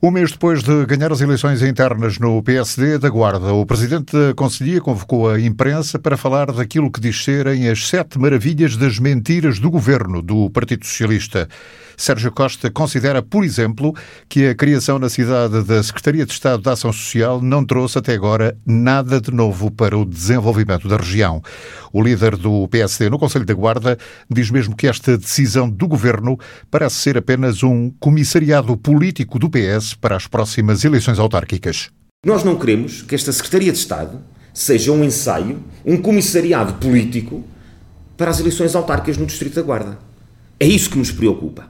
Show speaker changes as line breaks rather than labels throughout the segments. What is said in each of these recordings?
Um mês depois de ganhar as eleições internas no PSD da Guarda, o presidente da Conselhia convocou a imprensa para falar daquilo que diz serem as sete maravilhas das mentiras do governo do Partido Socialista. Sérgio Costa considera, por exemplo, que a criação na cidade da Secretaria de Estado da Ação Social não trouxe até agora nada de novo para o desenvolvimento da região. O líder do PSD no Conselho da Guarda diz mesmo que esta decisão do governo parece ser apenas um comissariado político do PS para as próximas eleições autárquicas.
Nós não queremos que esta Secretaria de Estado seja um ensaio, um comissariado político para as eleições autárquicas no Distrito da Guarda. É isso que nos preocupa.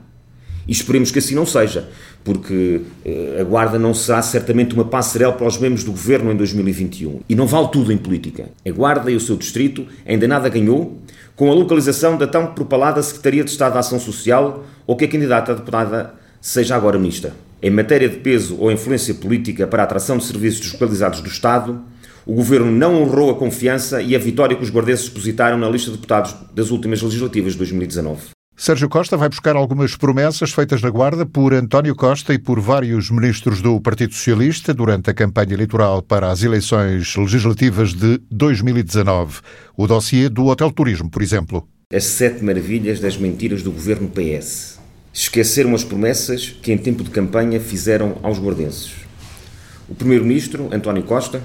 E esperemos que assim não seja, porque eh, a Guarda não será certamente uma passarela para os membros do governo em 2021. E não vale tudo em política. A Guarda e o seu distrito ainda nada ganhou com a localização da tão propalada Secretaria de Estado de Ação Social ou que a candidata a deputada seja agora ministra. Em matéria de peso ou influência política para a atração de serviços deslocalizados do Estado, o Governo não honrou a confiança e a vitória que os guardenses depositaram na lista de deputados das últimas legislativas de 2019.
Sérgio Costa vai buscar algumas promessas feitas na Guarda por António Costa e por vários ministros do Partido Socialista durante a campanha eleitoral para as eleições legislativas de 2019. O dossiê do Hotel Turismo, por exemplo.
As sete maravilhas das mentiras do governo PS. Esqueceram as promessas que em tempo de campanha fizeram aos guardenses. O primeiro-ministro, António Costa,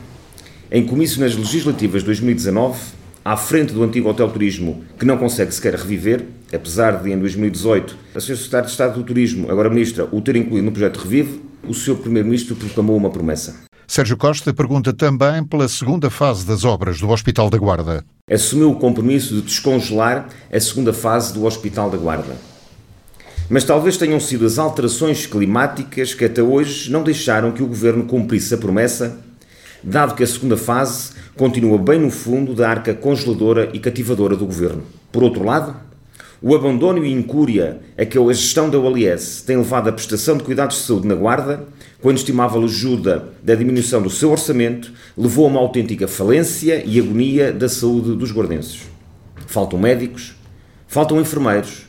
em comício nas legislativas de 2019, à frente do antigo Hotel Turismo, que não consegue sequer reviver, apesar de, em 2018, a Sra. Secretária de Estado do Turismo, agora Ministra, o ter incluído no projeto Revive, o seu Primeiro-Ministro proclamou uma promessa.
Sérgio Costa pergunta também pela segunda fase das obras do Hospital da Guarda.
Assumiu o compromisso de descongelar a segunda fase do Hospital da Guarda. Mas talvez tenham sido as alterações climáticas que até hoje não deixaram que o Governo cumprisse a promessa dado que a segunda fase continua bem no fundo da arca congeladora e cativadora do governo. Por outro lado, o abandono e incúria a que a gestão da OLS tem levado a prestação de cuidados de saúde na Guarda, quando estimava a ajuda da diminuição do seu orçamento, levou a uma autêntica falência e agonia da saúde dos guardenses. Faltam médicos, faltam enfermeiros,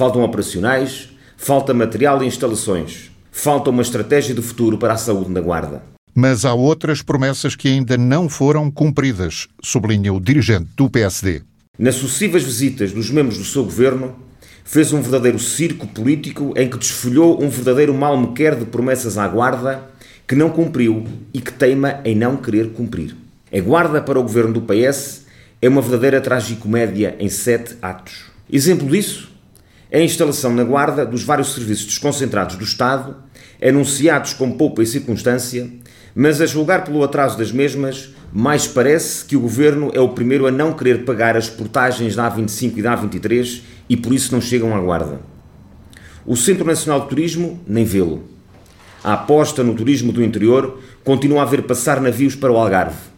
faltam operacionais, falta material e instalações, falta uma estratégia de futuro para a saúde na Guarda.
Mas há outras promessas que ainda não foram cumpridas, sublinha o dirigente do PSD.
Nas sucessivas visitas dos membros do seu governo, fez um verdadeiro circo político em que desfolhou um verdadeiro mal-me-quer de promessas à Guarda que não cumpriu e que teima em não querer cumprir. A Guarda para o governo do PS é uma verdadeira tragicomédia em sete atos. Exemplo disso a instalação na Guarda dos vários serviços desconcentrados do Estado, anunciados com poupa e circunstância, mas a julgar pelo atraso das mesmas, mais parece que o governo é o primeiro a não querer pagar as portagens da A25 e da A23 e por isso não chegam à guarda. O Centro Nacional de Turismo, nem vê-lo. A aposta no turismo do interior continua a ver passar navios para o Algarve.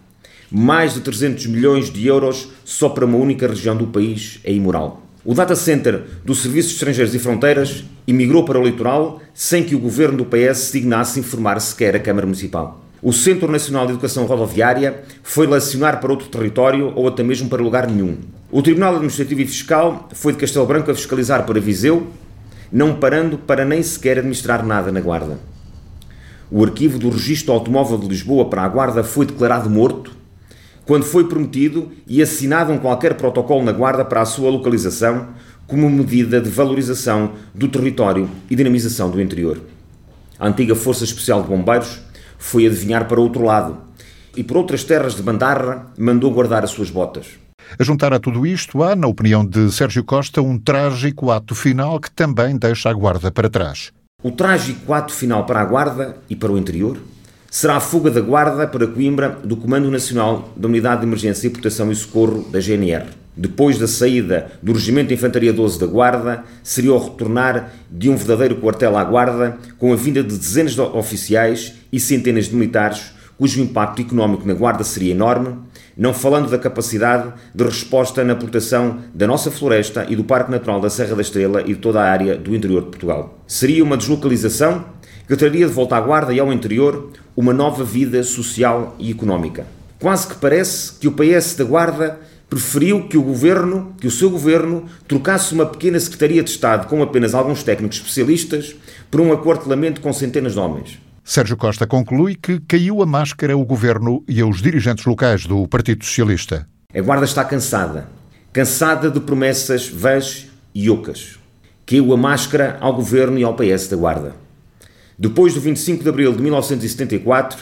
Mais de 300 milhões de euros só para uma única região do país é imoral. O data center dos Serviços Estrangeiros e Fronteiras emigrou para o litoral sem que o governo do PS se dignasse informar sequer a Câmara Municipal. O Centro Nacional de Educação Rodoviária foi lacionar para outro território ou até mesmo para lugar nenhum. O Tribunal Administrativo e Fiscal foi de Castelo Branco a fiscalizar para Viseu, não parando para nem sequer administrar nada na Guarda. O arquivo do Registro Automóvel de Lisboa para a Guarda foi declarado morto quando foi prometido e assinado um qualquer protocolo na Guarda para a sua localização como medida de valorização do território e dinamização do interior. A antiga Força Especial de Bombeiros foi adivinhar para outro lado e por outras terras de Bandarra mandou guardar as suas botas.
A juntar a tudo isto, há, na opinião de Sérgio Costa, um trágico ato final que também deixa a Guarda para trás.
O trágico ato final para a Guarda e para o interior será a fuga da Guarda para Coimbra do Comando Nacional da Unidade de Emergência e Proteção e Socorro da GNR. Depois da saída do Regimento de Infantaria 12 da Guarda, seria o retornar de um verdadeiro quartel à Guarda, com a vinda de dezenas de oficiais e centenas de militares, cujo impacto económico na Guarda seria enorme, não falando da capacidade de resposta na proteção da nossa floresta e do Parque Natural da Serra da Estrela e de toda a área do interior de Portugal. Seria uma deslocalização que traria de volta à Guarda e ao interior uma nova vida social e económica. Quase que parece que o PS da Guarda preferiu que o governo, que o seu governo, trocasse uma pequena secretaria de Estado com apenas alguns técnicos especialistas por um aquartelamento com centenas de homens.
Sérgio Costa conclui que caiu a máscara ao governo e aos dirigentes locais do Partido Socialista.
A Guarda está cansada. Cansada de promessas vãs e ocas. Caiu a máscara ao governo e ao PS da Guarda. Depois do 25 de abril de 1974,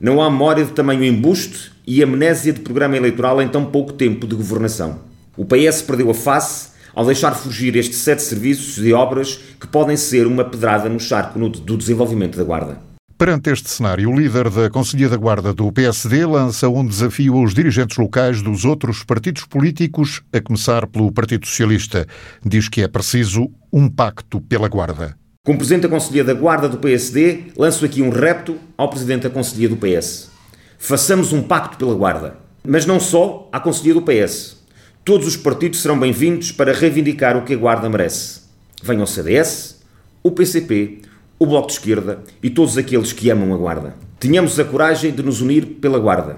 não há memória de tamanho embuste e amnésia de programa eleitoral em tão pouco tempo de governação. O PS perdeu a face ao deixar fugir estes sete serviços e obras que podem ser uma pedrada no charco do desenvolvimento da Guarda.
Perante este cenário, o líder da Conselhia da Guarda do PSD lança um desafio aos dirigentes locais dos outros partidos políticos, a começar pelo Partido Socialista. Diz que é preciso um pacto pela Guarda.
Como Presidente da Conselhia da Guarda do PSD, lanço aqui um repto ao Presidente da Conselhia do PS. Façamos um pacto pela Guarda. Mas não só à Conselhia do PS. Todos os partidos serão bem-vindos para reivindicar o que a Guarda merece. Venham o CDS, o PCP, o Bloco de Esquerda e todos aqueles que amam a Guarda. Tenhamos a coragem de nos unir pela Guarda.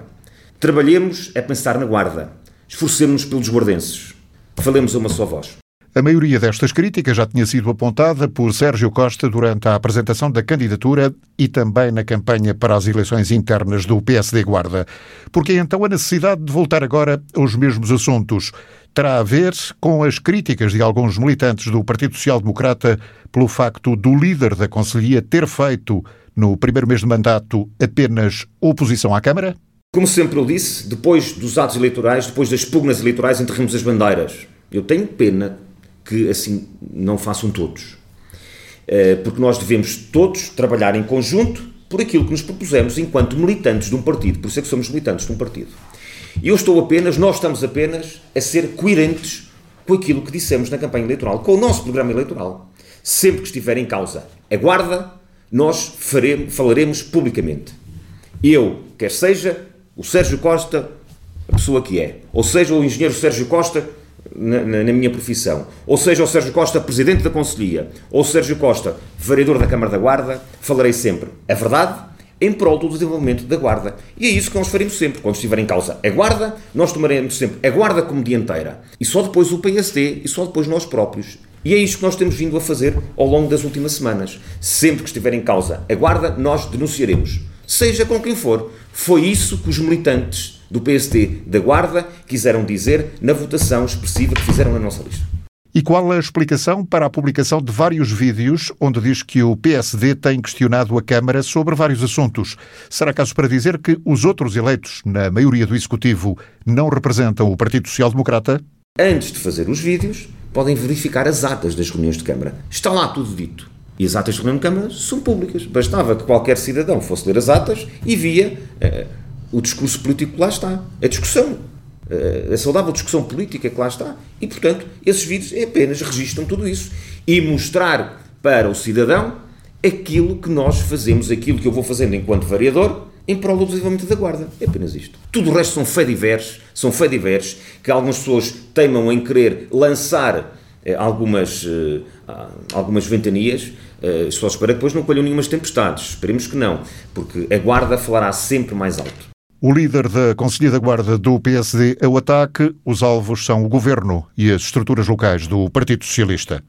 Trabalhemos a pensar na Guarda. Esforcemos-nos pelos guardenses. Falemos a uma só voz.
A maioria destas críticas já tinha sido apontada por Sérgio Costa durante a apresentação da candidatura e também na campanha para as eleições internas do PSD Guarda. Porque então a necessidade de voltar agora aos mesmos assuntos terá a ver com as críticas de alguns militantes do Partido Social Democrata pelo facto do líder da Conselhia ter feito, no primeiro mês de mandato, apenas oposição à Câmara?
Como sempre eu disse, depois dos atos eleitorais, depois das pugnas eleitorais, enterramos as bandeiras. Eu tenho pena que assim não façam todos. Eh, porque nós devemos todos trabalhar em conjunto por aquilo que nos propusemos enquanto militantes de um partido. Por isso é que somos militantes de um partido. Eu estou apenas, nós estamos apenas a ser coerentes com aquilo que dissemos na campanha eleitoral, com o nosso programa eleitoral. Sempre que estiver em causa a guarda, nós faremos, falaremos publicamente. Eu, quer seja o Sérgio Costa, a pessoa que é, ou seja o engenheiro Sérgio Costa, na, na, minha profissão, ou seja o Sérgio Costa, presidente da Conselhia, ou o Sérgio Costa, vereador da Câmara da Guarda, falarei sempre a verdade em prol do desenvolvimento da Guarda. E é isso que nós faremos sempre. Quando estiver em causa a Guarda, nós tomaremos sempre a Guarda como dianteira. E só depois o PSD e só depois nós próprios. E é isso que nós temos vindo a fazer ao longo das últimas semanas. Sempre que estiver em causa a Guarda, nós denunciaremos. Seja com quem for. Foi isso que os militantes do PSD da Guarda quiseram dizer na votação expressiva que fizeram na nossa lista.
E qual a explicação para a publicação de vários vídeos onde diz que o PSD tem questionado a Câmara sobre vários assuntos? Será caso para dizer que os outros eleitos na maioria do Executivo não representam o Partido Social Democrata?
Antes de fazer os vídeos, podem verificar as atas das reuniões de Câmara. Está lá tudo dito. E as atas de reunião de Câmara são públicas. Bastava que qualquer cidadão fosse ler as atas e via. Uh, o discurso político que lá está. A discussão, eh, a saudável discussão política que lá está. E, portanto, esses vídeos apenas registram tudo isso. E mostrar para o cidadão aquilo que nós fazemos, aquilo que eu vou fazendo enquanto variador, em prol desenvolvimento da Guarda. É apenas isto. Tudo o resto são fé diversos, são fé diversos, que algumas pessoas teimam em querer lançar eh, algumas, eh, algumas ventanias, só espero que depois não colham nenhumas tempestades. Esperemos que não, porque a Guarda falará sempre mais alto.
O líder da Conselhia da Guarda do PSD é o ataque. Os alvos são o governo e as estruturas locais do Partido Socialista.